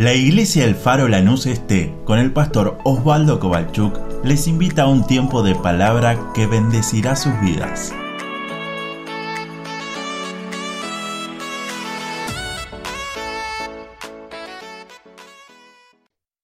La iglesia El Faro Lanús Este, con el pastor Osvaldo Kovalchuk, les invita a un tiempo de palabra que bendecirá sus vidas.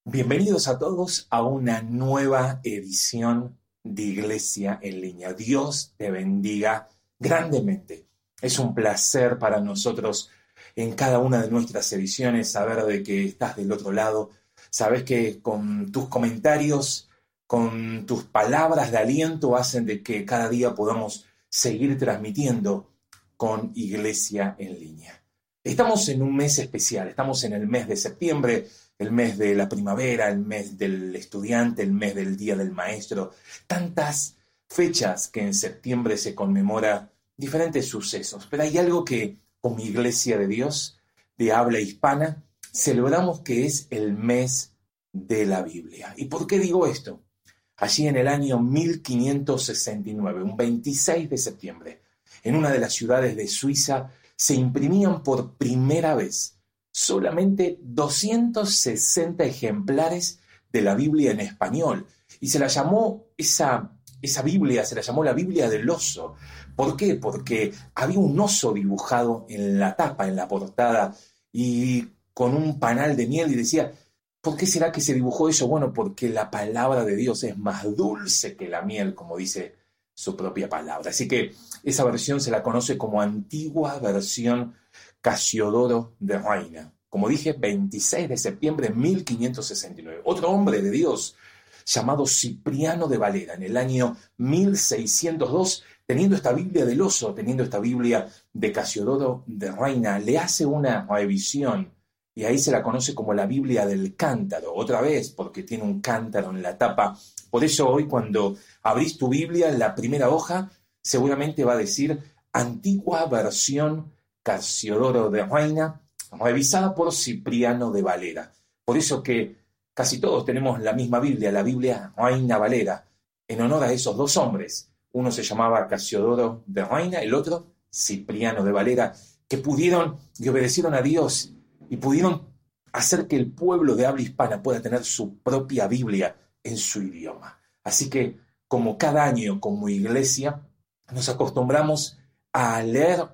Bienvenidos a todos a una nueva edición de Iglesia en línea. Dios te bendiga grandemente. Es un placer para nosotros en cada una de nuestras ediciones, saber de que estás del otro lado, sabes que con tus comentarios, con tus palabras de aliento hacen de que cada día podamos seguir transmitiendo con Iglesia en línea. Estamos en un mes especial, estamos en el mes de septiembre, el mes de la primavera, el mes del estudiante, el mes del Día del Maestro, tantas fechas que en septiembre se conmemora diferentes sucesos, pero hay algo que mi Iglesia de Dios de habla hispana, celebramos que es el mes de la Biblia. ¿Y por qué digo esto? Allí en el año 1569, un 26 de septiembre, en una de las ciudades de Suiza, se imprimían por primera vez solamente 260 ejemplares de la Biblia en español. Y se la llamó esa, esa Biblia, se la llamó la Biblia del oso, ¿Por qué? Porque había un oso dibujado en la tapa, en la portada, y con un panal de miel y decía, ¿por qué será que se dibujó eso? Bueno, porque la palabra de Dios es más dulce que la miel, como dice su propia palabra. Así que esa versión se la conoce como antigua versión Casiodoro de Reina. Como dije, 26 de septiembre de 1569. Otro hombre de Dios llamado Cipriano de Valera en el año 1602 teniendo esta Biblia del oso, teniendo esta Biblia de Casiodoro de Reina, le hace una revisión y ahí se la conoce como la Biblia del cántaro, otra vez, porque tiene un cántaro en la tapa. Por eso hoy cuando abrís tu Biblia, la primera hoja, seguramente va a decir antigua versión Casiodoro de Reina, revisada por Cipriano de Valera. Por eso que casi todos tenemos la misma Biblia, la Biblia Reina Valera, en honor a esos dos hombres, uno se llamaba Casiodoro de Reina, el otro Cipriano de Valera, que pudieron y obedecieron a Dios y pudieron hacer que el pueblo de habla hispana pueda tener su propia Biblia en su idioma. Así que, como cada año, como iglesia, nos acostumbramos a leer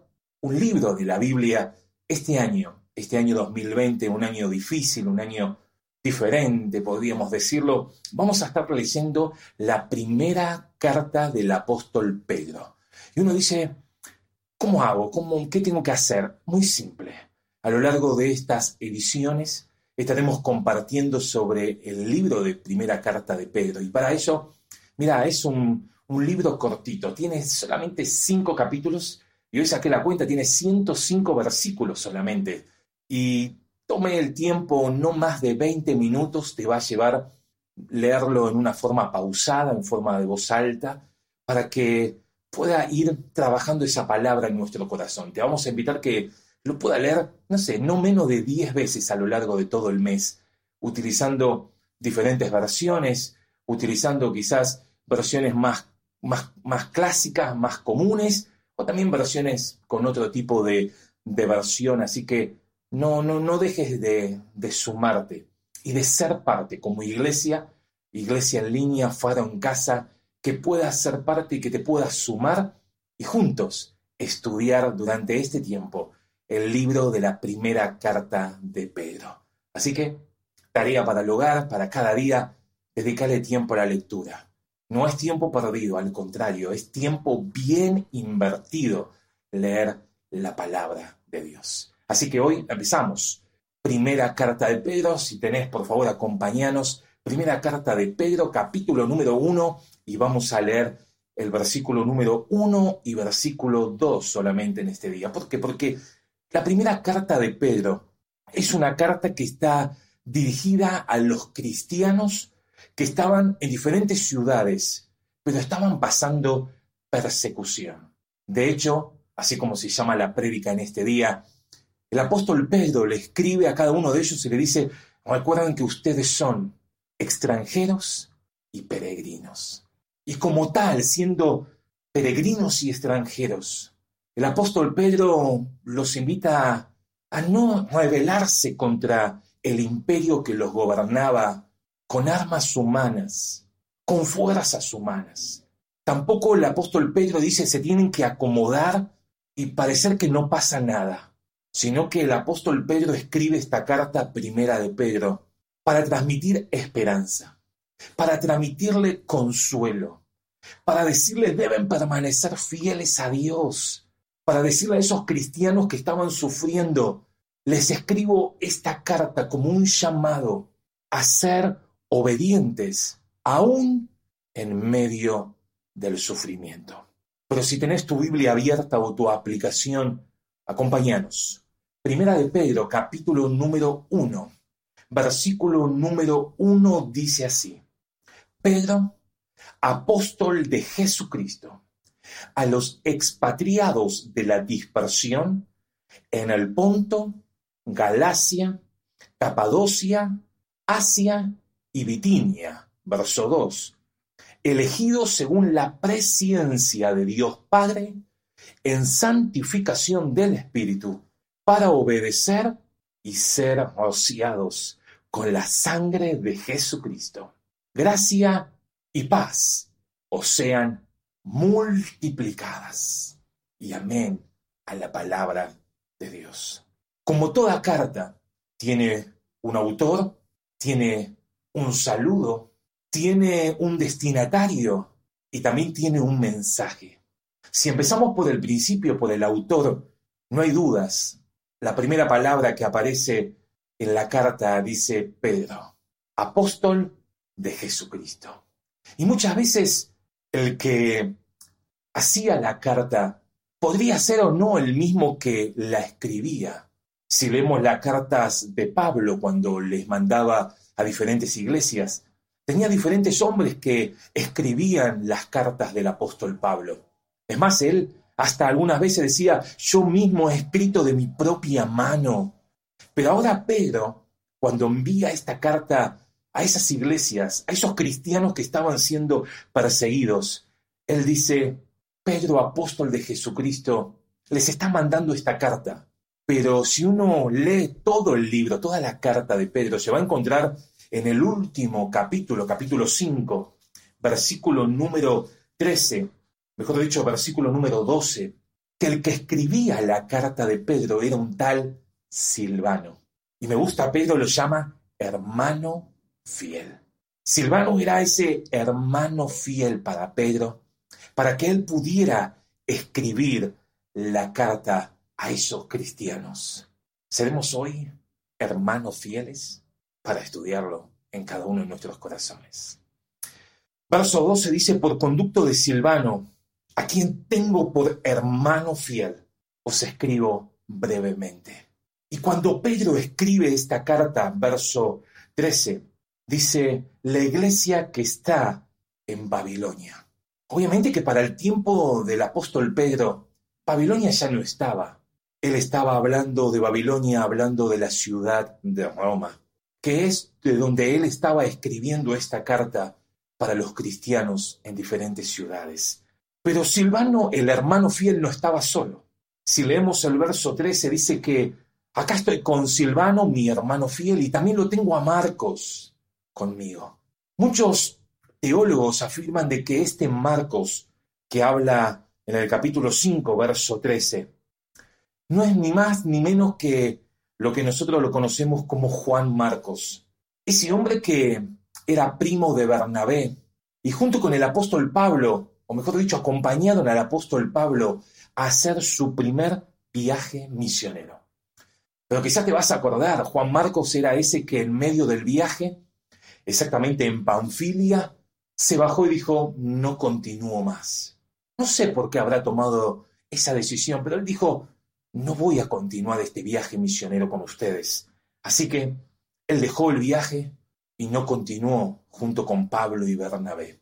un libro de la Biblia este año, este año 2020, un año difícil, un año diferente, podríamos decirlo, vamos a estar leyendo la primera carta del apóstol Pedro. Y uno dice, ¿cómo hago? ¿Cómo, ¿Qué tengo que hacer? Muy simple. A lo largo de estas ediciones estaremos compartiendo sobre el libro de primera carta de Pedro. Y para eso, mira, es un, un libro cortito, tiene solamente cinco capítulos y hoy saqué la cuenta, tiene 105 versículos solamente. Y Tome el tiempo, no más de 20 minutos, te va a llevar leerlo en una forma pausada, en forma de voz alta, para que pueda ir trabajando esa palabra en nuestro corazón. Te vamos a invitar que lo pueda leer, no sé, no menos de 10 veces a lo largo de todo el mes, utilizando diferentes versiones, utilizando quizás versiones más, más, más clásicas, más comunes, o también versiones con otro tipo de, de versión. Así que no, no, no dejes de, de sumarte y de ser parte como iglesia, iglesia en línea, fuera en casa, que puedas ser parte y que te puedas sumar y juntos estudiar durante este tiempo el libro de la primera carta de Pedro. Así que, tarea para el hogar, para cada día, dedicarle tiempo a la lectura. No es tiempo perdido, al contrario, es tiempo bien invertido leer la palabra de Dios. Así que hoy empezamos. Primera carta de Pedro, si tenés, por favor, acompañanos. Primera carta de Pedro, capítulo número uno, y vamos a leer el versículo número uno y versículo dos solamente en este día. ¿Por qué? Porque la primera carta de Pedro es una carta que está dirigida a los cristianos que estaban en diferentes ciudades, pero estaban pasando persecución. De hecho, así como se llama la prédica en este día, el apóstol Pedro le escribe a cada uno de ellos y le dice, recuerden que ustedes son extranjeros y peregrinos. Y como tal, siendo peregrinos y extranjeros, el apóstol Pedro los invita a no rebelarse contra el imperio que los gobernaba con armas humanas, con fuerzas humanas. Tampoco el apóstol Pedro dice se tienen que acomodar y parecer que no pasa nada, sino que el apóstol Pedro escribe esta carta primera de Pedro para transmitir esperanza, para transmitirle consuelo, para decirle deben permanecer fieles a Dios, para decirle a esos cristianos que estaban sufriendo, les escribo esta carta como un llamado a ser obedientes, aún en medio del sufrimiento. Pero si tenés tu Biblia abierta o tu aplicación, acompáñanos. Primera de Pedro, capítulo número uno, versículo número uno dice así. Pedro, apóstol de Jesucristo, a los expatriados de la dispersión en el Ponto, Galacia, Capadocia, Asia y Bitinia, verso 2, elegidos según la presciencia de Dios Padre en santificación del Espíritu, para obedecer y ser rociados con la sangre de Jesucristo. Gracia y paz os sean multiplicadas. Y amén a la palabra de Dios. Como toda carta, tiene un autor, tiene un saludo, tiene un destinatario y también tiene un mensaje. Si empezamos por el principio, por el autor, no hay dudas. La primera palabra que aparece en la carta dice Pedro, apóstol de Jesucristo. Y muchas veces el que hacía la carta podría ser o no el mismo que la escribía. Si leemos las cartas de Pablo cuando les mandaba a diferentes iglesias, tenía diferentes hombres que escribían las cartas del apóstol Pablo. Es más, él hasta algunas veces decía, yo mismo he escrito de mi propia mano. Pero ahora Pedro, cuando envía esta carta a esas iglesias, a esos cristianos que estaban siendo perseguidos, él dice, Pedro, apóstol de Jesucristo, les está mandando esta carta. Pero si uno lee todo el libro, toda la carta de Pedro, se va a encontrar en el último capítulo, capítulo 5, versículo número 13, mejor dicho, versículo número 12, que el que escribía la carta de Pedro era un tal Silvano. Y me gusta, Pedro lo llama hermano fiel. Silvano era ese hermano fiel para Pedro, para que él pudiera escribir la carta a esos cristianos. ¿Seremos hoy hermanos fieles? Para estudiarlo en cada uno de nuestros corazones. Verso 12 dice, por conducto de Silvano, a quien tengo por hermano fiel, os escribo brevemente. Y cuando Pedro escribe esta carta, verso 13, dice, la iglesia que está en Babilonia. Obviamente que para el tiempo del apóstol Pedro, Babilonia ya no estaba. Él estaba hablando de Babilonia, hablando de la ciudad de Roma, que es de donde él estaba escribiendo esta carta para los cristianos en diferentes ciudades. Pero Silvano, el hermano fiel, no estaba solo. Si leemos el verso 13, dice que acá estoy con Silvano, mi hermano fiel, y también lo tengo a Marcos conmigo. Muchos teólogos afirman de que este Marcos, que habla en el capítulo 5, verso 13, no es ni más ni menos que lo que nosotros lo conocemos como Juan Marcos. Ese hombre que era primo de Bernabé y junto con el apóstol Pablo, o mejor dicho, acompañaron al apóstol Pablo a hacer su primer viaje misionero. Pero quizás te vas a acordar, Juan Marcos era ese que en medio del viaje, exactamente en Panfilia, se bajó y dijo, no continúo más. No sé por qué habrá tomado esa decisión, pero él dijo, no voy a continuar este viaje misionero con ustedes. Así que él dejó el viaje y no continuó junto con Pablo y Bernabé.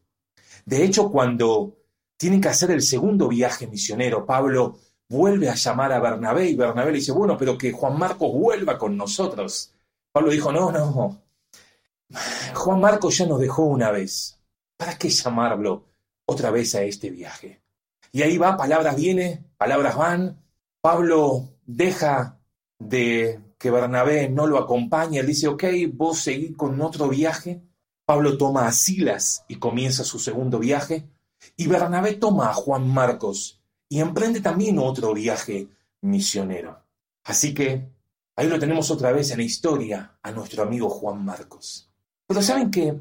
De hecho, cuando tienen que hacer el segundo viaje misionero, Pablo vuelve a llamar a Bernabé y Bernabé le dice, bueno, pero que Juan Marcos vuelva con nosotros. Pablo dijo, no, no, Juan Marcos ya nos dejó una vez. ¿Para qué llamarlo otra vez a este viaje? Y ahí va, palabras vienen, palabras van, Pablo deja de que Bernabé no lo acompaña, él dice, ok, vos seguís con otro viaje. Pablo toma a Silas y comienza su segundo viaje. Y Bernabé toma a Juan Marcos y emprende también otro viaje misionero. Así que ahí lo tenemos otra vez en la historia a nuestro amigo Juan Marcos. Pero saben que,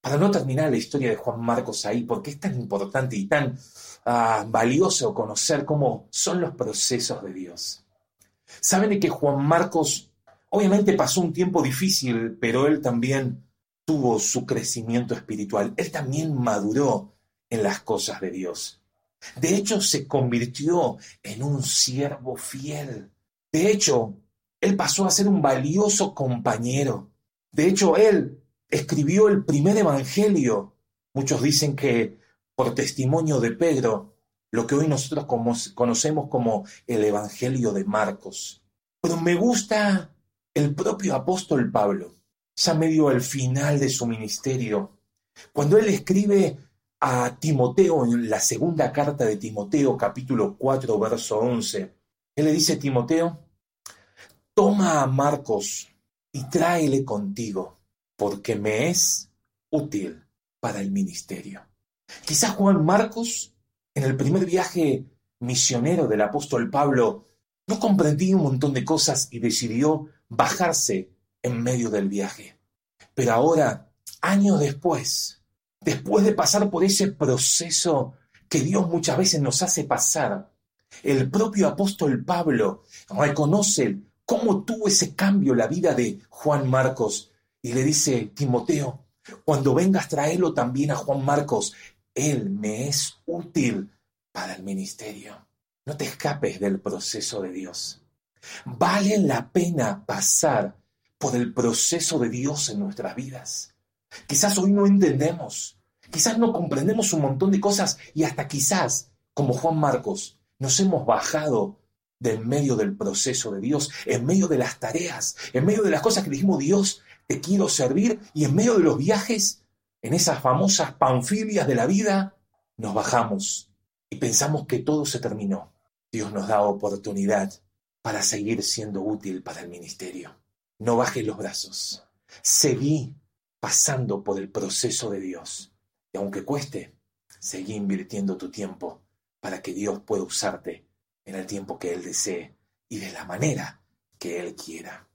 para no terminar la historia de Juan Marcos ahí, porque es tan importante y tan ah, valioso conocer cómo son los procesos de Dios. Saben que Juan Marcos obviamente pasó un tiempo difícil, pero él también tuvo su crecimiento espiritual. Él también maduró en las cosas de Dios. De hecho, se convirtió en un siervo fiel. De hecho, él pasó a ser un valioso compañero. De hecho, él escribió el primer evangelio. Muchos dicen que por testimonio de Pedro, lo que hoy nosotros conocemos como el evangelio de Marcos. Pero me gusta el propio apóstol Pablo, ya medio al final de su ministerio, cuando él escribe a Timoteo en la segunda carta de Timoteo, capítulo 4, verso 11. Él le dice, Timoteo, toma a Marcos y tráele contigo, porque me es útil para el ministerio. Quizás Juan Marcos, en el primer viaje misionero del apóstol Pablo, no comprendía un montón de cosas y decidió bajarse en medio del viaje. Pero ahora, años después, después de pasar por ese proceso que Dios muchas veces nos hace pasar, el propio apóstol Pablo reconoce cómo tuvo ese cambio la vida de Juan Marcos y le dice, Timoteo, cuando vengas traerlo también a Juan Marcos, él me es útil para el ministerio. No te escapes del proceso de Dios. Vale la pena pasar por el proceso de Dios en nuestras vidas. Quizás hoy no entendemos, quizás no comprendemos un montón de cosas y hasta quizás, como Juan Marcos, nos hemos bajado del medio del proceso de Dios, en medio de las tareas, en medio de las cosas que dijimos, Dios, te quiero servir, y en medio de los viajes, en esas famosas panfilias de la vida, nos bajamos y pensamos que todo se terminó. Dios nos da oportunidad para seguir siendo útil para el ministerio. No bajes los brazos. Seguí pasando por el proceso de Dios. Y aunque cueste, seguí invirtiendo tu tiempo para que Dios pueda usarte en el tiempo que Él desee y de la manera que Él quiera.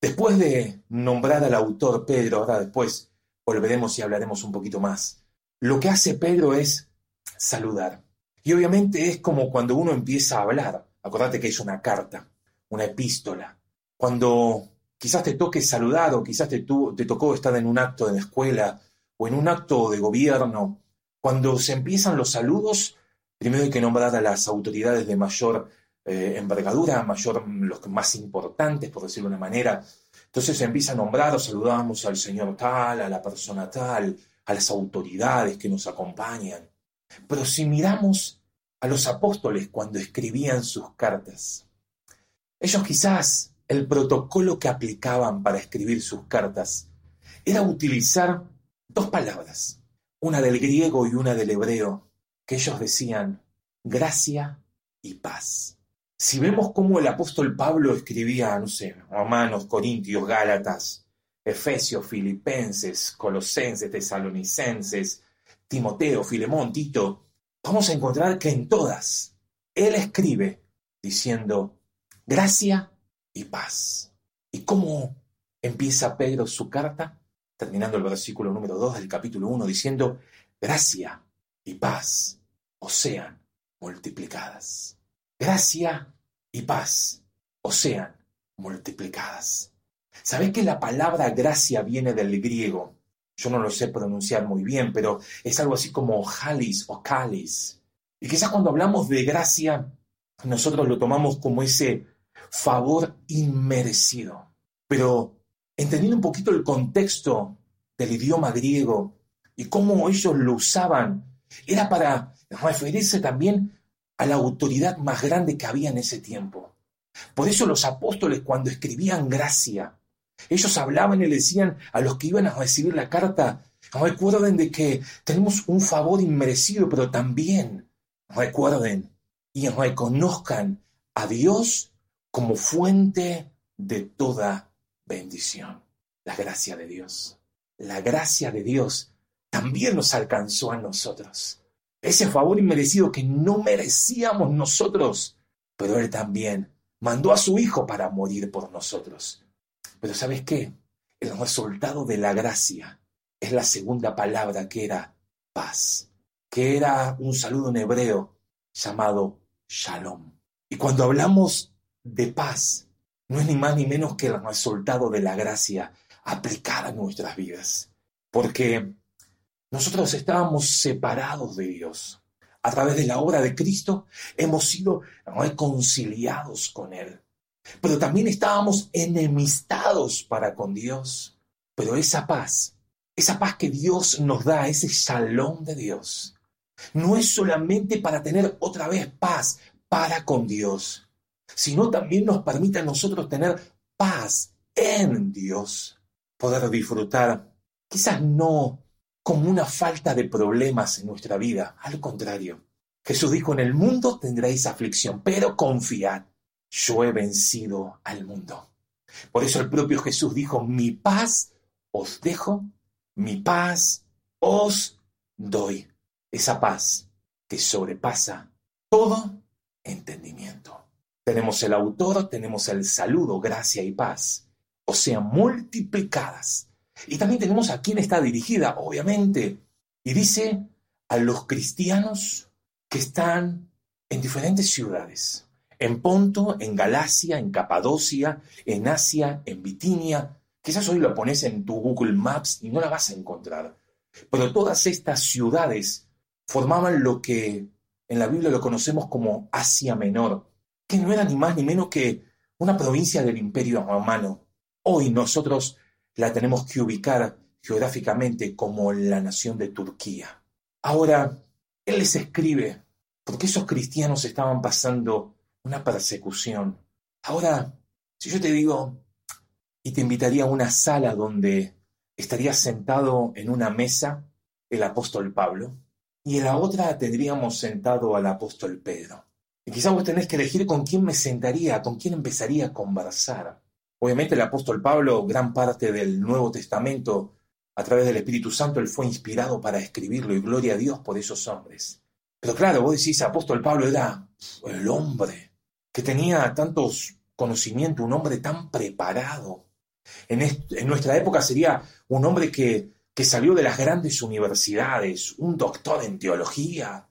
Después de nombrar al autor Pedro, ahora después volveremos y hablaremos un poquito más. Lo que hace Pedro es saludar. Y obviamente es como cuando uno empieza a hablar. Acordate que es una carta, una epístola. Cuando quizás te toque saludar o quizás te, te tocó estar en un acto de la escuela o en un acto de gobierno, cuando se empiezan los saludos, primero hay que nombrar a las autoridades de mayor eh, envergadura, mayor, los más importantes, por decirlo de una manera. Entonces se empieza a nombrar, o saludamos al señor tal, a la persona tal, a las autoridades que nos acompañan. Pero si miramos a los apóstoles cuando escribían sus cartas, ellos quizás el protocolo que aplicaban para escribir sus cartas era utilizar dos palabras, una del griego y una del hebreo, que ellos decían gracia y paz. Si vemos cómo el apóstol Pablo escribía, no sé, Romanos, Corintios, Gálatas, Efesios, Filipenses, Colosenses, Tesalonicenses, Timoteo, Filemón, Tito, vamos a encontrar que en todas él escribe diciendo gracia y paz. ¿Y cómo empieza Pedro su carta? Terminando el versículo número 2 del capítulo 1 diciendo, gracia y paz o sean multiplicadas. Gracia y paz o sean multiplicadas. ¿Sabés que la palabra gracia viene del griego? Yo no lo sé pronunciar muy bien, pero es algo así como halis o calis. Y quizás cuando hablamos de gracia, nosotros lo tomamos como ese favor inmerecido. Pero entendiendo un poquito el contexto del idioma griego y cómo ellos lo usaban, era para referirse también a la autoridad más grande que había en ese tiempo. Por eso los apóstoles cuando escribían gracia, ellos hablaban y le decían a los que iban a recibir la carta, recuerden de que tenemos un favor inmerecido, pero también recuerden y reconozcan a Dios como fuente de toda bendición. La gracia de Dios. La gracia de Dios también nos alcanzó a nosotros. Ese favor inmerecido que no merecíamos nosotros, pero Él también mandó a su Hijo para morir por nosotros. Pero ¿sabes qué? El resultado de la gracia es la segunda palabra que era paz, que era un saludo en hebreo llamado shalom. Y cuando hablamos de paz, no es ni más ni menos que el resultado de la gracia aplicada a nuestras vidas. Porque nosotros estábamos separados de Dios. A través de la obra de Cristo hemos sido reconciliados con Él. Pero también estábamos enemistados para con Dios. Pero esa paz, esa paz que Dios nos da, ese salón de Dios, no es solamente para tener otra vez paz para con Dios, sino también nos permite a nosotros tener paz en Dios, poder disfrutar, quizás no como una falta de problemas en nuestra vida, al contrario. Jesús dijo, en el mundo tendréis aflicción, pero confiad, yo he vencido al mundo. Por eso el propio Jesús dijo, mi paz os dejo, mi paz os doy. Esa paz que sobrepasa todo entendimiento. Tenemos el autor, tenemos el saludo, gracia y paz, o sea, multiplicadas. Y también tenemos a quién está dirigida, obviamente. Y dice a los cristianos que están en diferentes ciudades en Ponto, en Galacia, en Capadocia, en Asia, en Bitinia. Quizás hoy lo pones en tu Google Maps y no la vas a encontrar. Pero todas estas ciudades formaban lo que en la Biblia lo conocemos como Asia Menor, que no era ni más ni menos que una provincia del Imperio Romano. Hoy nosotros la tenemos que ubicar geográficamente como la nación de Turquía. Ahora, él les escribe, porque esos cristianos estaban pasando una persecución. Ahora, si yo te digo y te invitaría a una sala donde estaría sentado en una mesa el apóstol Pablo y en la otra tendríamos sentado al apóstol Pedro. Y quizás vos tenés que elegir con quién me sentaría, con quién empezaría a conversar. Obviamente el apóstol Pablo, gran parte del Nuevo Testamento, a través del Espíritu Santo, él fue inspirado para escribirlo y gloria a Dios por esos hombres. Pero claro, vos decís, apóstol Pablo era el hombre que tenía tantos conocimientos, un hombre tan preparado. En, nuestra época sería un hombre que salió de las grandes universidades, un doctor en teología,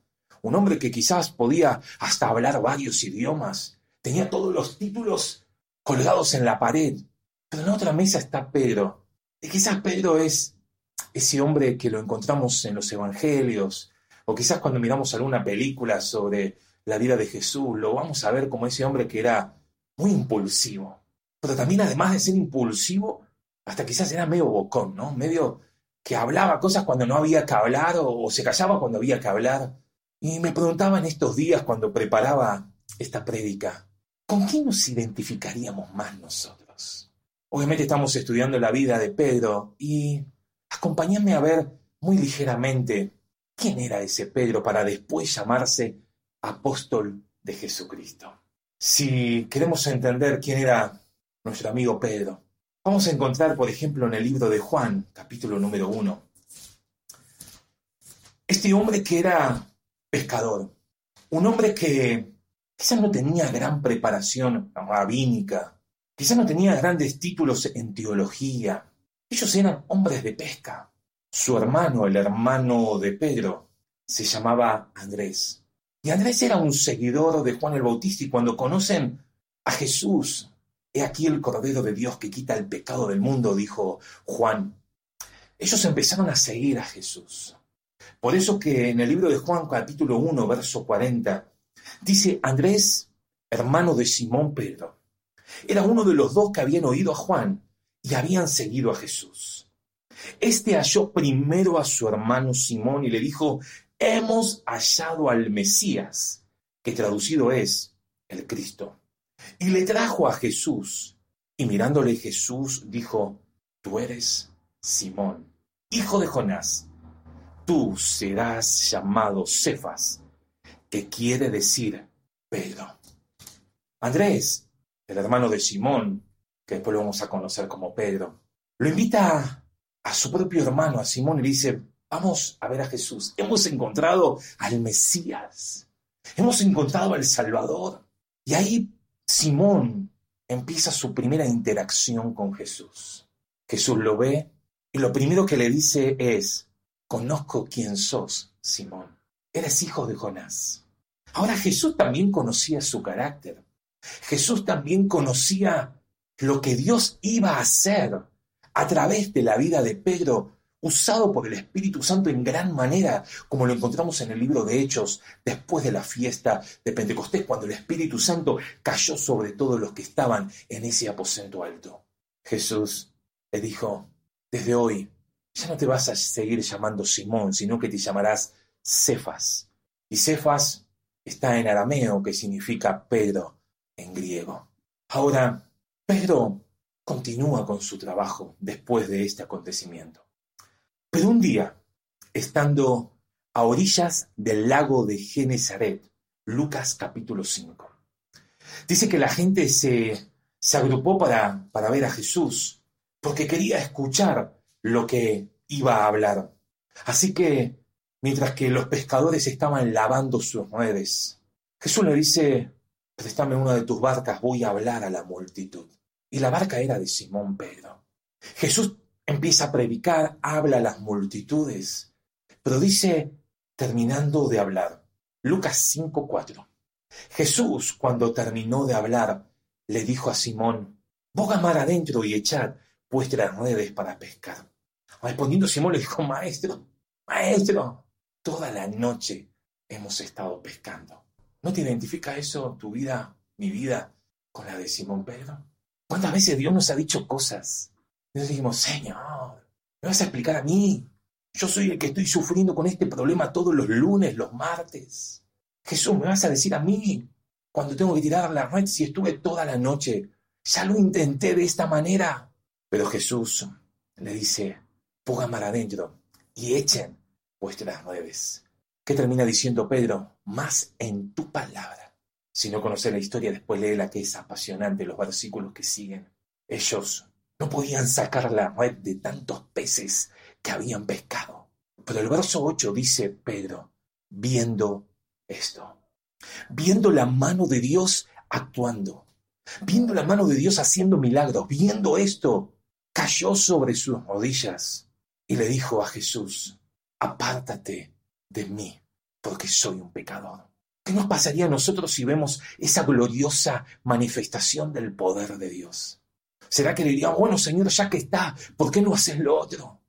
un hombre que quizás podía hasta hablar varios idiomas, tenía todos los títulos colgados en la pared. Pero en otra mesa está Pedro. Y quizás Pedro es ese hombre que lo encontramos en los evangelios, o quizás cuando miramos alguna película sobre la vida de Jesús, lo vamos a ver como ese hombre que era muy impulsivo. Pero también además de ser impulsivo, hasta quizás era medio bocón, ¿no? Medio que hablaba cosas cuando no había que hablar o, se callaba cuando había que hablar. Y me preguntaba en estos días cuando preparaba esta prédica, ¿con quién nos identificaríamos más nosotros? Obviamente estamos estudiando la vida de Pedro y acompáñame a ver muy ligeramente quién era ese Pedro para después llamarse apóstol de Jesucristo. Si queremos entender quién era nuestro amigo Pedro, vamos a encontrar, por ejemplo, en el libro de Juan, capítulo número uno, este hombre que era pescador, un hombre que quizás no tenía gran preparación rabínica, quizás no tenía grandes títulos en teología, ellos eran hombres de pesca. Su hermano, el hermano de Pedro, se llamaba Andrés. Y Andrés era un seguidor de Juan el Bautista y cuando conocen a Jesús, he aquí el Cordero de Dios que quita el pecado del mundo, dijo Juan. Ellos empezaron a seguir a Jesús. Por eso que en el libro de Juan capítulo 1, verso 40, dice Andrés, hermano de Simón Pedro, era uno de los dos que habían oído a Juan y habían seguido a Jesús. Este halló primero a su hermano Simón y le dijo, hemos hallado al Mesías, que traducido es el Cristo. Y le trajo a Jesús. Y mirándole Jesús dijo, tú eres Simón, hijo de Jonás. Tú serás llamado Cefas, que quiere decir Pedro. Andrés, el hermano de Simón, que después lo vamos a conocer como Pedro, lo invita a su propio hermano, a Simón, y le dice, vamos a ver a Jesús. Hemos encontrado al Mesías. Hemos encontrado al Salvador. Y ahí Simón empieza su primera interacción con Jesús. Jesús lo ve y lo primero que le dice es, conozco quién sos, Simón. Eres hijo de Jonás. Ahora Jesús también conocía su carácter. Jesús también conocía lo que Dios iba a hacer a través de la vida de Pedro, usado por el Espíritu Santo en gran manera, como lo encontramos en el libro de Hechos, después de la fiesta de Pentecostés, cuando el Espíritu Santo cayó sobre todos los que estaban en ese aposento alto. Jesús le dijo, desde hoy ya no te vas a seguir llamando Simón, sino que te llamarás Cefas. Y Cefas está en arameo, que significa Pedro en griego. Ahora, Pedro continúa con su trabajo después de este acontecimiento. Pero un día, estando a orillas del lago de Genezaret, Lucas capítulo 5, dice que la gente se, se agrupó para, para ver a Jesús, porque quería escuchar lo que iba a hablar. Así que, mientras que los pescadores estaban lavando sus redes, Jesús le dice, préstame una de tus barcas, voy a hablar a la multitud. Y la barca era de Simón Pedro. Jesús empieza a predicar, habla a las multitudes, pero dice, terminando de hablar, Lucas 5:4, Jesús, cuando terminó de hablar, le dijo a Simón, boga mar adentro y echad vuestras redes para pescar. Respondiendo Simón le dijo, maestro, maestro, toda la noche hemos estado pescando. ¿No te identifica eso, tu vida, mi vida, con la de Simón Pedro? ¿Cuántas veces Dios nos ha dicho cosas? Nos dijimos, Señor, ¿me vas a explicar a mí? Yo soy el que estoy sufriendo con este problema todos los lunes, los martes. Jesús, ¿me vas a decir a mí cuando tengo que tirar la red si estuve toda la noche? Ya lo intenté de esta manera. Pero Jesús le dice, pongan mar adentro y echen vuestras redes. ¿Qué termina diciendo Pedro? Más en tu palabra. Si no conoces la historia, después lee la que es apasionante, los versículos que siguen. Ellos no podían sacar la red de tantos peces que habían pescado. Pero el verso 8 dice Pedro, viendo esto, viendo la mano de Dios actuando, viendo la mano de Dios haciendo milagros, viendo esto, cayó sobre sus rodillas y le dijo a Jesús, apártate de mí, porque soy un pecador. ¿Qué nos pasaría a nosotros si vemos esa gloriosa manifestación del poder de Dios? ¿Será que le diríamos, bueno, Señor, ya que está, ¿por qué no haces lo otro?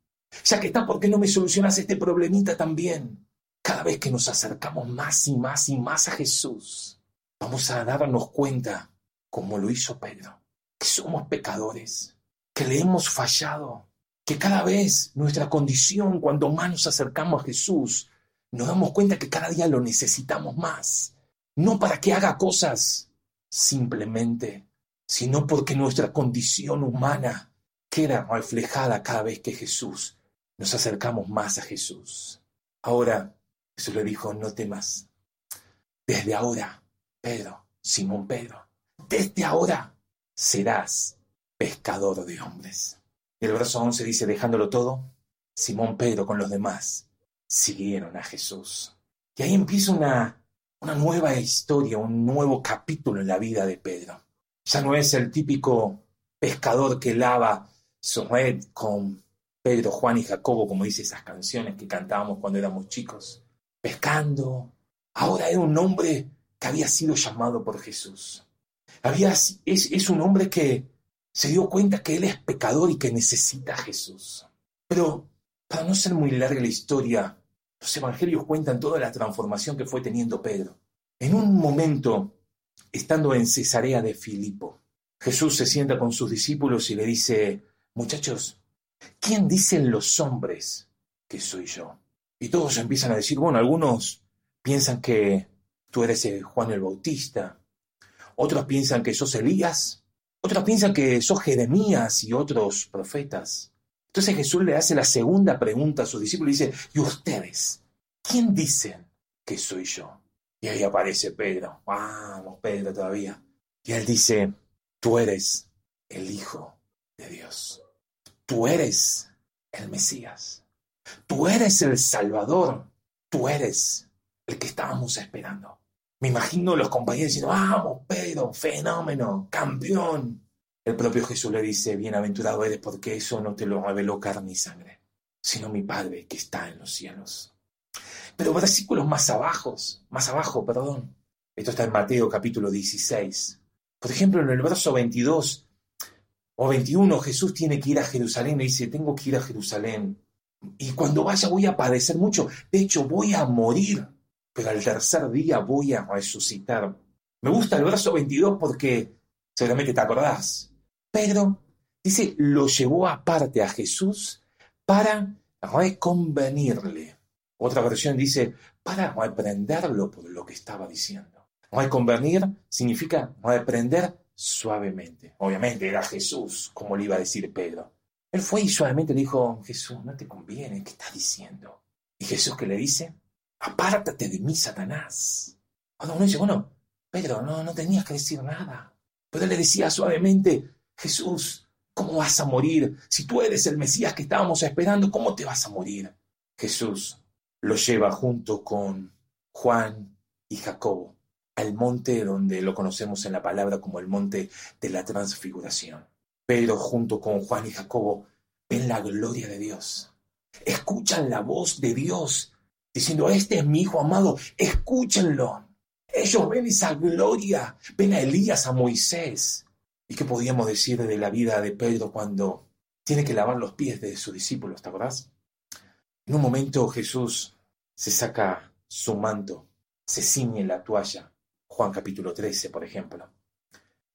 Ya que está, ¿por qué no me solucionas este problemita también? Cada vez que nos acercamos más y más y más a Jesús, vamos a darnos cuenta, como lo hizo Pedro, que somos pecadores, que le hemos fallado, que cada vez nuestra condición, cuando más nos acercamos a Jesús, nos damos cuenta que cada día lo necesitamos más. No para que haga cosas, simplemente, sino porque nuestra condición humana queda reflejada cada vez que Jesús nos acercamos más a Jesús. Ahora, Jesús le dijo, no temas. Desde ahora, Pedro, Simón Pedro, desde ahora serás pescador de hombres. El verso 11 dice, dejándolo todo, Simón Pedro con los demás siguieron a Jesús. Y ahí empieza una, una nueva historia, un nuevo capítulo en la vida de Pedro. Ya no es el típico pescador que lava su red con Pedro, Juan y Jacobo, como dice esas canciones que cantábamos cuando éramos chicos, pescando. Ahora era un hombre que había sido llamado por Jesús. Había, es, es un hombre que se dio cuenta que él es pecador y que necesita a Jesús. Pero para no ser muy larga la historia, los evangelios cuentan toda la transformación que fue teniendo Pedro. En un momento, estando en Cesarea de Filipo, Jesús se sienta con sus discípulos y le dice, muchachos, ¿quién dicen los hombres que soy yo? Y todos empiezan a decir, bueno, algunos piensan que tú eres Juan el Bautista, otros piensan que sos Elías, otros piensan que sos Jeremías y otros profetas. Entonces Jesús le hace la segunda pregunta a sus discípulos y dice, ¿y ustedes? ¿Quién dicen que soy yo? Y ahí aparece Pedro. Vamos, Pedro todavía. Y él dice, tú eres el Hijo de Dios. Tú eres el Mesías. Tú eres el Salvador. Tú eres el que estábamos esperando. Me imagino los compañeros diciendo, vamos, Pedro, fenómeno, campeón. El propio Jesús le dice, bienaventurado eres porque eso no te lo reveló carne y sangre, sino mi Padre que está en los cielos. Pero versículos más abajo, más abajo, perdón. Esto está en Mateo capítulo 16. Por ejemplo, en el verso 22 o 21, Jesús tiene que ir a Jerusalén y dice, tengo que ir a Jerusalén. Y cuando vaya voy a padecer mucho. De hecho, voy a morir pero al tercer día voy a resucitar. Me gusta el verso 22 porque seguramente te acordás. Pedro dice, lo llevó aparte a Jesús para reconvenirle. Otra versión dice, para reprenderlo por lo que estaba diciendo. Reconvenir significa reprender suavemente. Obviamente era Jesús, como le iba a decir Pedro. Él fue y suavemente le dijo, Jesús, no te conviene, ¿qué estás diciendo? Y Jesús que le dice, apártate de mí, Satanás. Cuando uno dice, bueno, Pedro, no, no tenías que decir nada. Pero él le decía suavemente, Jesús, ¿cómo vas a morir? Si tú eres el Mesías que estábamos esperando, ¿cómo te vas a morir? Jesús lo lleva junto con Juan y Jacobo al monte donde lo conocemos en la palabra como el monte de la transfiguración. Pedro junto con Juan y Jacobo ven la gloria de Dios. Escuchan la voz de Dios diciendo, este es mi hijo amado, escúchenlo. Ellos ven esa gloria, ven a Elías, a Moisés. ¿Y qué podíamos decir de la vida de Pedro cuando tiene que lavar los pies de sus discípulos, ¿te acordás? En un momento Jesús se saca su manto, se ciñe la toalla, Juan capítulo 13, por ejemplo.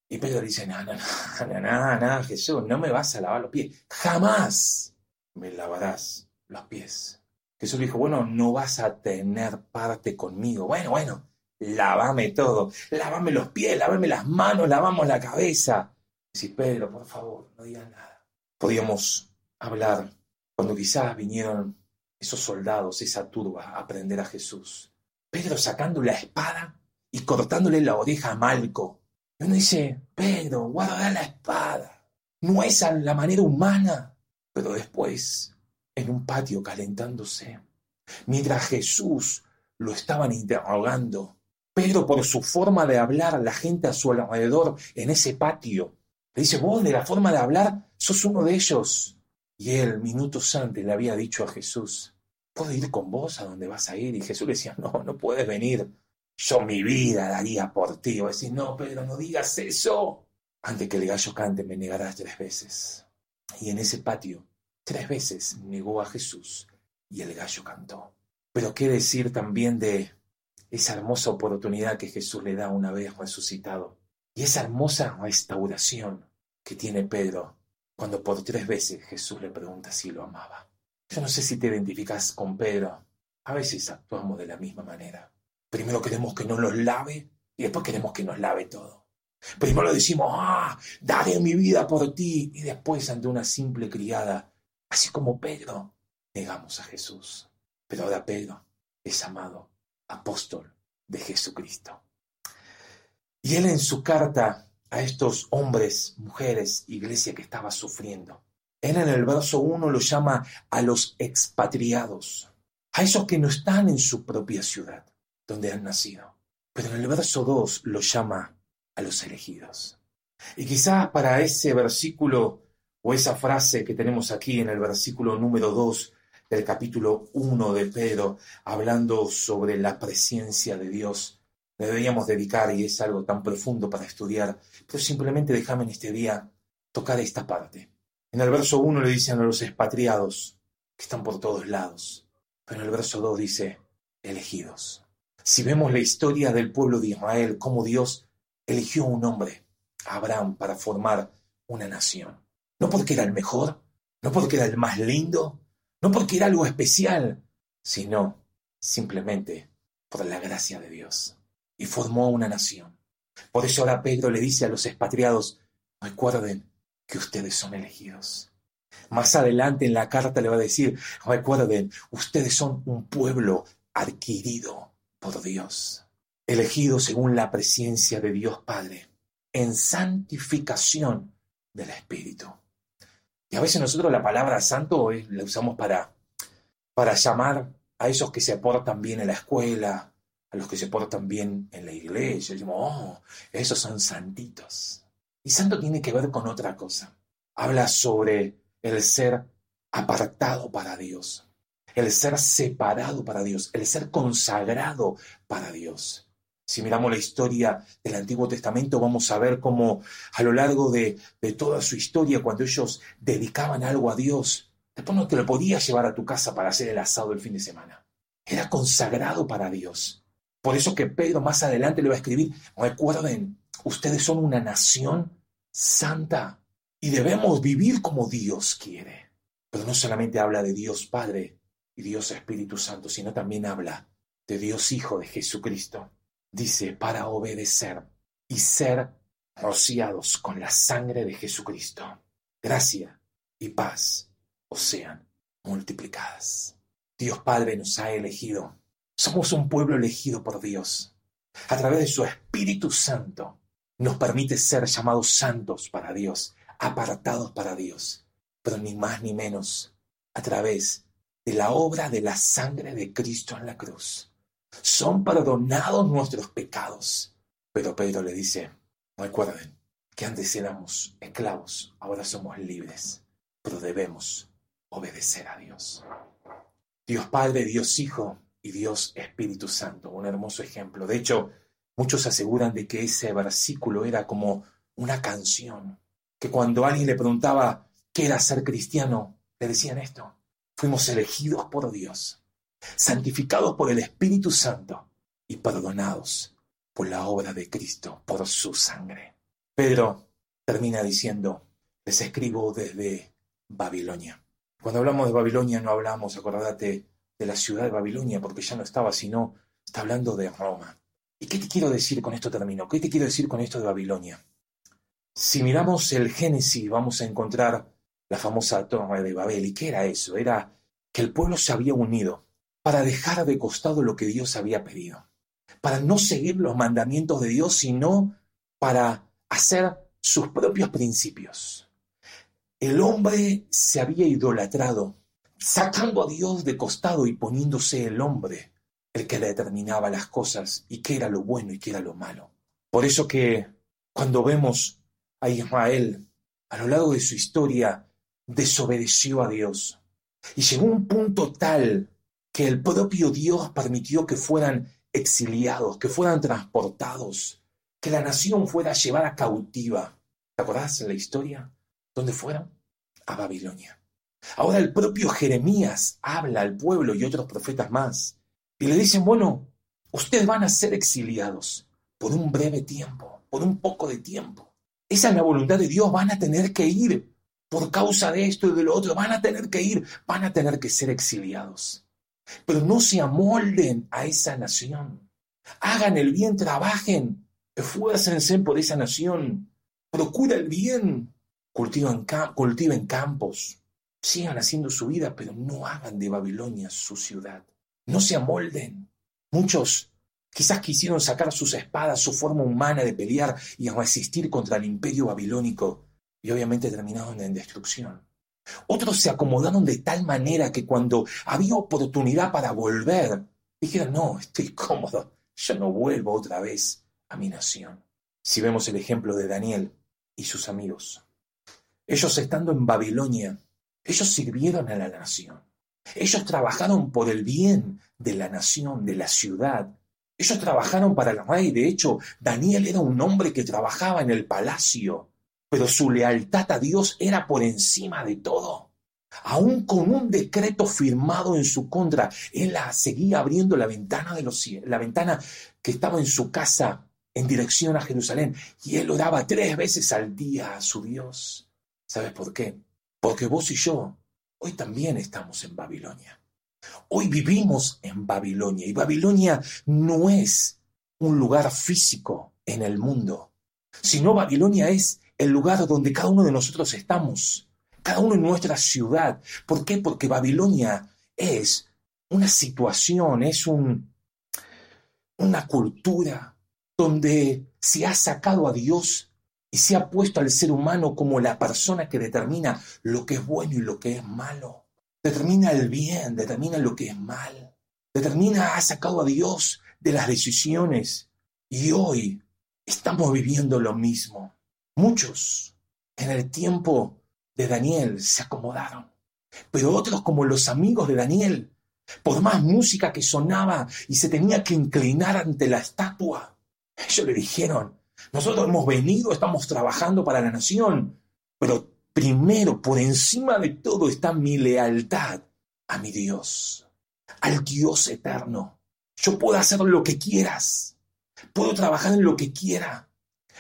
Y Pedro dice, no, no, no, no, no, Jesús, no me vas a lavar los pies, jamás me lavarás los pies. Jesús dijo, bueno, no vas a tener parte conmigo. Bueno, bueno, lávame todo, lávame los pies, lávame las manos, lavamos la cabeza. Sí, Pedro, por favor, no digas nada. Podíamos hablar cuando quizás vinieron esos soldados, esa turba, a prender a Jesús. Pedro sacando la espada y cortándole la oreja a Malco. Y uno dice, Pedro, guarda la espada. No es a la manera humana. Pero después en un patio calentándose, mientras Jesús lo estaban interrogando. Pedro, por su forma de hablar, la gente a su alrededor en ese patio, le dice, vos de la forma de hablar sos uno de ellos. Y él, minutos antes, le había dicho a Jesús, ¿puedo ir con vos a donde vas a ir? Y Jesús le decía, no, no puedes venir. Yo mi vida daría por ti. O decir, no, Pedro, no digas eso. Antes que el gallo cante, me negarás tres veces. Y en ese patio, Tres veces negó a Jesús y el gallo cantó. Pero qué decir también de esa hermosa oportunidad que Jesús le da una vez resucitado y esa hermosa restauración que tiene Pedro cuando por tres veces Jesús le pregunta si lo amaba. Yo no sé si te identificas con Pedro. A veces actuamos de la misma manera. Primero queremos que nos los lave y después queremos que nos lave todo. Primero decimos, ah, daré mi vida por ti y después ante una simple criada Así como Pedro, negamos a Jesús. Pero ahora Pedro es amado apóstol de Jesucristo. Y él en su carta a estos hombres, mujeres, iglesia que estaba sufriendo, él en el verso 1 lo llama a los expatriados, a esos que no están en su propia ciudad, donde han nacido. Pero en el verso 2 lo llama a los elegidos. Y quizás para ese versículo o esa frase que tenemos aquí en el versículo número 2 del capítulo 1 de Pedro, hablando sobre la presencia de Dios. Le deberíamos dedicar, y es algo tan profundo para estudiar, pero simplemente déjame en este día tocar esta parte. En el verso 1 le dicen a los expatriados, que están por todos lados, pero en el verso 2 dice, elegidos. Si vemos la historia del pueblo de Israel, cómo Dios eligió un hombre, Abraham, para formar una nación. No porque era el mejor, no porque era el más lindo, no porque era algo especial, sino simplemente por la gracia de Dios. Y formó una nación. Por eso ahora Pedro le dice a los expatriados, recuerden que ustedes son elegidos. Más adelante en la carta le va a decir, recuerden, ustedes son un pueblo adquirido por Dios, elegido según la presencia de Dios Padre, en santificación del Espíritu. Y a veces nosotros la palabra santo la usamos para, para llamar a esos que se portan bien en la escuela, a los que se portan bien en la iglesia. Decimos, oh, esos son santitos. Y santo tiene que ver con otra cosa. Habla sobre el ser apartado para Dios, el ser separado para Dios, el ser consagrado para Dios. Si miramos la historia del Antiguo Testamento, vamos a ver cómo a lo largo de, toda su historia, cuando ellos dedicaban algo a Dios, después no te lo podías llevar a tu casa para hacer el asado el fin de semana. Era consagrado para Dios. Por eso que Pedro más adelante le va a escribir, recuerden, ustedes son una nación santa y debemos vivir como Dios quiere. Pero no solamente habla de Dios Padre y Dios Espíritu Santo, sino también habla de Dios Hijo de Jesucristo dice, para obedecer y ser rociados con la sangre de Jesucristo. Gracia y paz os sean multiplicadas. Dios Padre nos ha elegido. Somos un pueblo elegido por Dios. A través de su Espíritu Santo nos permite ser llamados santos para Dios, apartados para Dios, pero ni más ni menos a través de la obra de la sangre de Cristo en la cruz son perdonados nuestros pecados. Pero Pedro le dice, recuerden que antes éramos esclavos, ahora somos libres, pero debemos obedecer a Dios. Dios Padre, Dios Hijo y Dios Espíritu Santo, un hermoso ejemplo. De hecho, muchos aseguran de que ese versículo era como una canción, que cuando alguien le preguntaba qué era ser cristiano, le decían esto, fuimos elegidos por Dios santificados por el Espíritu Santo y perdonados por la obra de Cristo, por su sangre. Pedro termina diciendo, les escribo desde Babilonia. Cuando hablamos de Babilonia no hablamos, acordate, de la ciudad de Babilonia, porque ya no estaba, sino está hablando de Roma. ¿Y qué te quiero decir con esto termino? ¿Qué te quiero decir con esto de Babilonia? Si miramos el Génesis, vamos a encontrar la famosa torre de Babel. ¿Y qué era eso? Era que el pueblo se había unido para dejar de costado lo que Dios había pedido, para no seguir los mandamientos de Dios, sino para hacer sus propios principios. El hombre se había idolatrado, sacando a Dios de costado y poniéndose el hombre el que determinaba las cosas y qué era lo bueno y qué era lo malo. Por eso que cuando vemos a Israel a lo largo de su historia, desobedeció a Dios y llegó un punto tal que el propio Dios permitió que fueran exiliados, que fueran transportados, que la nación fuera llevada cautiva. ¿Te acordás de la historia? ¿Dónde fueron? A Babilonia. Ahora el propio Jeremías habla al pueblo y otros profetas más y le dicen, bueno, ustedes van a ser exiliados por un breve tiempo, por un poco de tiempo. Esa es la voluntad de Dios, van a tener que ir por causa de esto y de lo otro, van a tener que ir, van a tener que ser exiliados. Pero no se amolden a esa nación. Hagan el bien, trabajen, esfuércense por esa nación. Procura el bien. Cultiven, cultiven campos. Sigan haciendo su vida, pero no hagan de Babilonia su ciudad. No se amolden. Muchos quizás quisieron sacar sus espadas, su forma humana de pelear y resistir contra el imperio babilónico, y obviamente terminaron en destrucción. Otros se acomodaron de tal manera que cuando había oportunidad para volver, dijeron, no, estoy cómodo, yo no vuelvo otra vez a mi nación. Si vemos el ejemplo de Daniel y sus amigos, ellos estando en Babilonia, ellos sirvieron a la nación. Ellos trabajaron por el bien de la nación, de la ciudad. Ellos trabajaron para el rey. De hecho, Daniel era un hombre que trabajaba en el palacio pero su lealtad a Dios era por encima de todo. Aún con un decreto firmado en su contra, él seguía abriendo la ventana de los la ventana que estaba en su casa en dirección a Jerusalén, y él oraba tres veces al día a su Dios. ¿Sabes por qué? Porque vos y yo hoy también estamos en Babilonia. Hoy vivimos en Babilonia y Babilonia no es un lugar físico en el mundo, sino Babilonia es el lugar donde cada uno de nosotros estamos, cada uno en nuestra ciudad. ¿Por qué? Porque Babilonia es una situación, es un, una cultura donde se ha sacado a Dios y se ha puesto al ser humano como la persona que determina lo que es bueno y lo que es malo. Determina el bien, determina lo que es mal. Determina, ha sacado a Dios de las decisiones. Y hoy estamos viviendo lo mismo. Muchos en el tiempo de Daniel se acomodaron, pero otros como los amigos de Daniel, por más música que sonaba y se tenía que inclinar ante la estatua, ellos le dijeron, nosotros hemos venido, estamos trabajando para la nación, pero primero, por encima de todo, está mi lealtad a mi Dios, al Dios eterno. Yo puedo hacer lo que quieras, puedo trabajar en lo que quiera,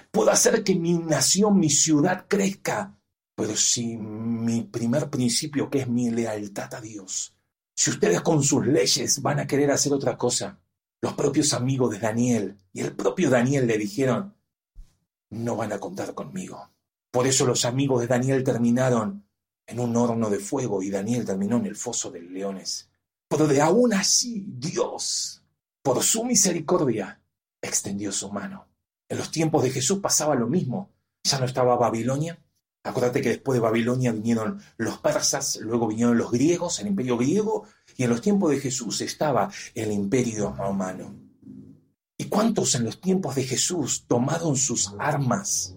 puedo hacer que mi nación, mi ciudad crezca, pero si mi primer principio, que es mi lealtad a Dios, si ustedes con sus leyes van a querer hacer otra cosa, los propios amigos de Daniel y el propio Daniel le dijeron, no van a contar conmigo. Por eso los amigos de Daniel terminaron en un horno de fuego y Daniel terminó en el foso de leones. Pero de aún así Dios, por su misericordia, extendió su mano. En los tiempos de Jesús pasaba lo mismo. Ya no estaba Babilonia. Acuérdate que después de Babilonia vinieron los persas, luego vinieron los griegos, el imperio griego, y en los tiempos de Jesús estaba el imperio romano. ¿Y cuántos en los tiempos de Jesús tomaron sus armas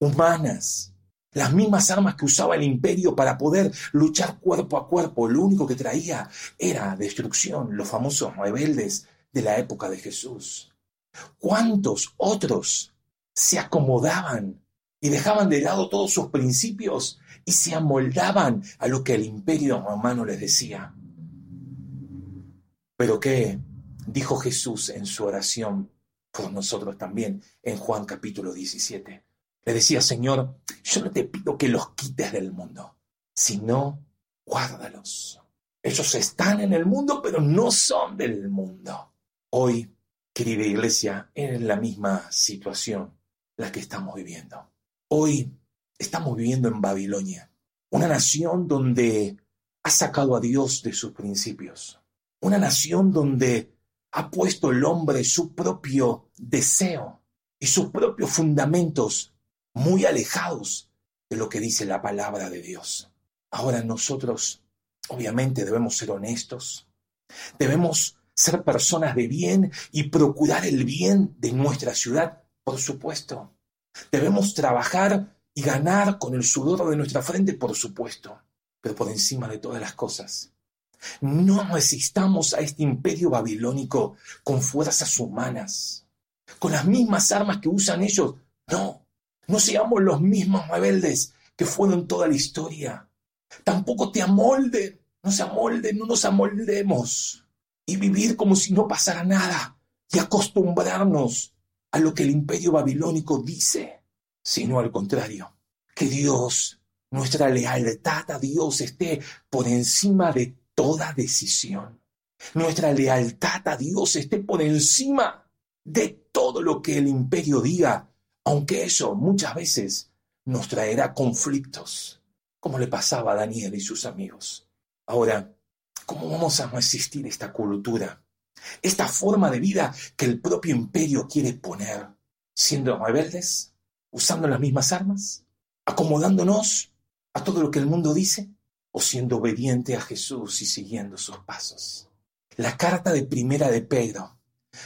humanas? Las mismas armas que usaba el imperio para poder luchar cuerpo a cuerpo. Lo único que traía era destrucción, los famosos rebeldes de la época de Jesús. ¿Cuántos otros se acomodaban y dejaban de lado todos sus principios y se amoldaban a lo que el imperio romano les decía? Pero qué dijo Jesús en su oración por nosotros también en Juan capítulo 17. Le decía, Señor, yo no te pido que los quites del mundo, sino guárdalos. Ellos están en el mundo, pero no son del mundo. Hoy, querida iglesia, es la misma situación la que estamos viviendo. Hoy estamos viviendo en Babilonia, una nación donde ha sacado a Dios de sus principios, una nación donde ha puesto el hombre su propio deseo y sus propios fundamentos muy alejados de lo que dice la palabra de Dios. Ahora nosotros, obviamente, debemos ser honestos, debemos ser personas de bien y procurar el bien de nuestra ciudad, por supuesto. Debemos trabajar y ganar con el sudor de nuestra frente, por supuesto, pero por encima de todas las cosas, no resistamos a este imperio babilónico con fuerzas humanas, con las mismas armas que usan ellos. No, no seamos los mismos rebeldes que fueron toda la historia. Tampoco te amolden, no se amolden, no nos amoldemos. Y vivir como si no pasara nada y acostumbrarnos a lo que el imperio babilónico dice, sino al contrario, que Dios, nuestra lealtad a Dios esté por encima de toda decisión. Nuestra lealtad a Dios esté por encima de todo lo que el imperio diga, aunque eso muchas veces nos traerá conflictos, como le pasaba a Daniel y sus amigos. Ahora, ¿cómo vamos a resistir esta cultura, esta forma de vida que el propio imperio quiere poner? ¿Siendo rebeldes? ¿Usando las mismas armas? ¿Acomodándonos a todo lo que el mundo dice? o siendo obediente a Jesús y siguiendo sus pasos. La carta de primera de Pedro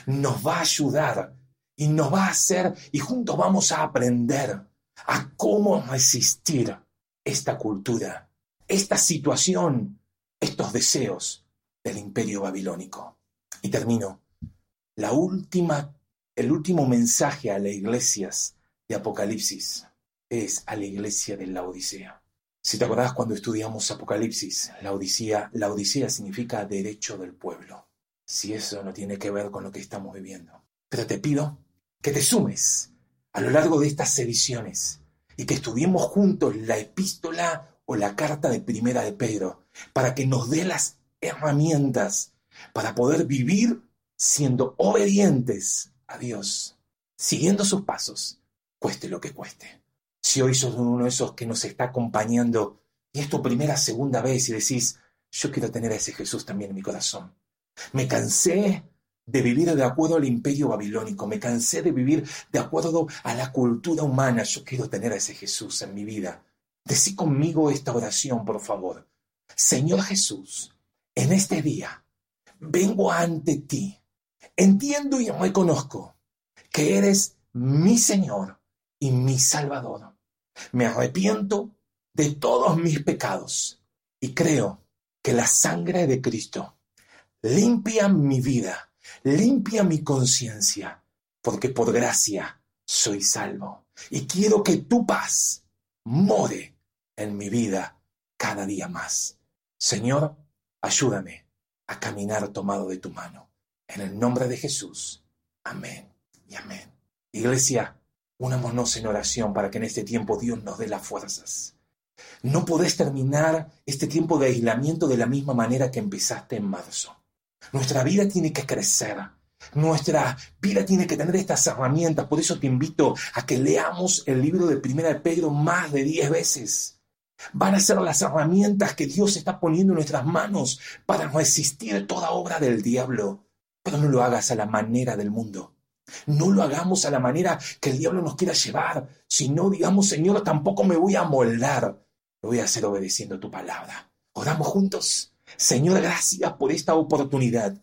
nos va a ayudar y nos va a hacer y juntos vamos a aprender a cómo resistir esta cultura, esta situación, estos deseos del imperio babilónico. Y termino. La última, el último mensaje a las iglesias de Apocalipsis es a la iglesia de la Odisea. Si te acordás cuando estudiamos Apocalipsis, la Odisea, la Odisea significa derecho del pueblo. Si eso no tiene que ver con lo que estamos viviendo. Pero te pido que te sumes a lo largo de estas ediciones y que estudiemos juntos la epístola o la carta de primera de Pedro para que nos dé las herramientas para poder vivir siendo obedientes a Dios, siguiendo sus pasos, cueste lo que cueste. Si hoy sos uno de esos que nos está acompañando y es tu primera, segunda vez y decís, yo quiero tener a ese Jesús también en mi corazón. Me cansé de vivir de acuerdo al imperio babilónico, me cansé de vivir de acuerdo a la cultura humana. Yo quiero tener a ese Jesús en mi vida. Decí conmigo esta oración, por favor. Señor Jesús, en este día vengo ante ti. Entiendo y reconozco que eres mi Señor y mi Salvador. Me arrepiento de todos mis pecados y creo que la sangre de Cristo limpia mi vida, limpia mi conciencia, porque por gracia soy salvo. Y quiero que tu paz more en mi vida cada día más. Señor, ayúdame a caminar tomado de tu mano. En el nombre de Jesús. Amén y amén. Iglesia, unámonos en oración para que en este tiempo Dios nos dé las fuerzas. No podés terminar este tiempo de aislamiento de la misma manera que empezaste en marzo. Nuestra vida tiene que crecer. Nuestra vida tiene que tener estas herramientas. Por eso te invito a que leamos el libro de Primera de Pedro más de diez veces. Van a ser las herramientas que Dios está poniendo en nuestras manos para resistir toda obra del diablo. Pero no lo hagas a la manera del mundo. No lo hagamos a la manera que el diablo nos quiera llevar. Si no, digamos, Señor, tampoco me voy a moldar. Lo voy a hacer obedeciendo tu palabra. Oramos juntos. Señor, gracias por esta oportunidad.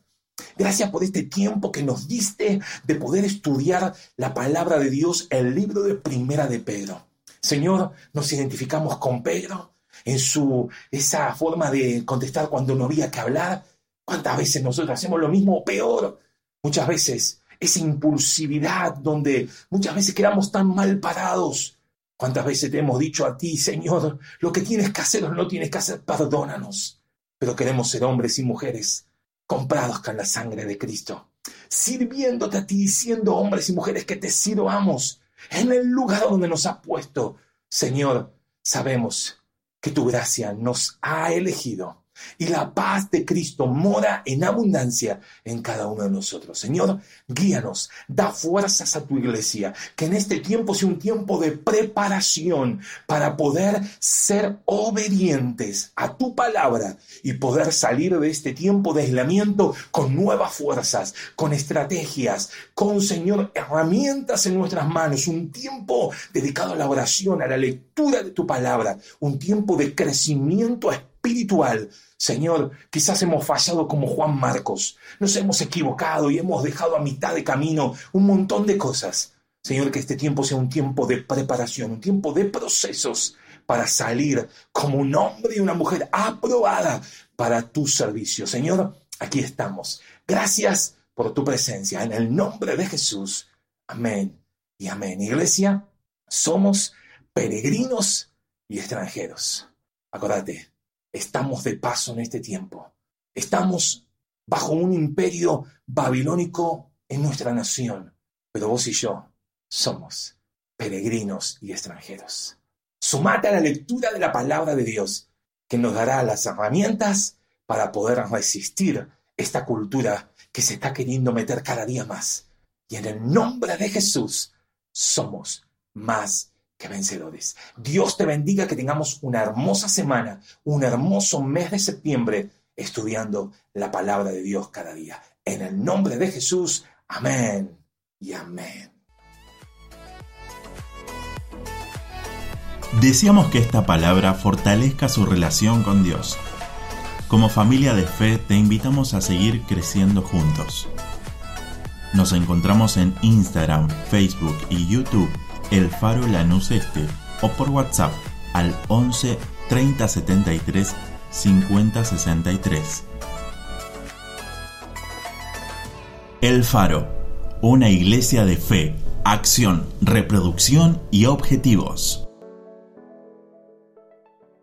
Gracias por este tiempo que nos diste de poder estudiar la palabra de Dios, el libro de Primera de Pedro. Señor, nos identificamos con Pedro en su esa forma de contestar cuando no había que hablar. ¿Cuántas veces nosotros hacemos lo mismo o peor? Muchas veces esa impulsividad donde muchas veces quedamos tan mal parados. ¿Cuántas veces te hemos dicho a ti, Señor, lo que tienes que hacer o no tienes que hacer? Perdónanos. Pero queremos ser hombres y mujeres comprados con la sangre de Cristo, sirviéndote a ti, siendo hombres y mujeres que te sirvamos en el lugar donde nos has puesto. Señor, sabemos que tu gracia nos ha elegido y la paz de Cristo mora en abundancia en cada uno de nosotros. Señor, guíanos, da fuerzas a tu iglesia, que en este tiempo sea un tiempo de preparación para poder ser obedientes a tu palabra y poder salir de este tiempo de aislamiento con nuevas fuerzas, con estrategias, con, Señor, herramientas en nuestras manos, un tiempo dedicado a la oración, a la lectura de tu palabra, un tiempo de crecimiento espiritual. Señor, quizás hemos fallado como Juan Marcos, nos hemos equivocado y hemos dejado a mitad de camino un montón de cosas. Señor, que este tiempo sea un tiempo de preparación, un tiempo de procesos para salir como un hombre y una mujer aprobada para tu servicio. Señor, aquí estamos. Gracias por tu presencia. En el nombre de Jesús. Amén y amén. Iglesia, somos peregrinos y extranjeros. Acordate, estamos de paso en este tiempo. Estamos bajo un imperio babilónico en nuestra nación, pero vos y yo somos peregrinos y extranjeros. Sumate a la lectura de la palabra de Dios, que nos dará las herramientas para poder resistir esta cultura que se está queriendo meter cada día más. Y en el nombre de Jesús somos más vencedores. Dios te bendiga, que tengamos una hermosa semana, un hermoso mes de septiembre estudiando la palabra de Dios cada día. En el nombre de Jesús, amén y amén. Deseamos que esta palabra fortalezca su relación con Dios. Como familia de fe te invitamos a seguir creciendo juntos. Nos encontramos en Instagram, Facebook y YouTube el Faro Lanús Este o por WhatsApp al 11 30 73 50 63. El Faro, una iglesia de fe, acción, reproducción y objetivos.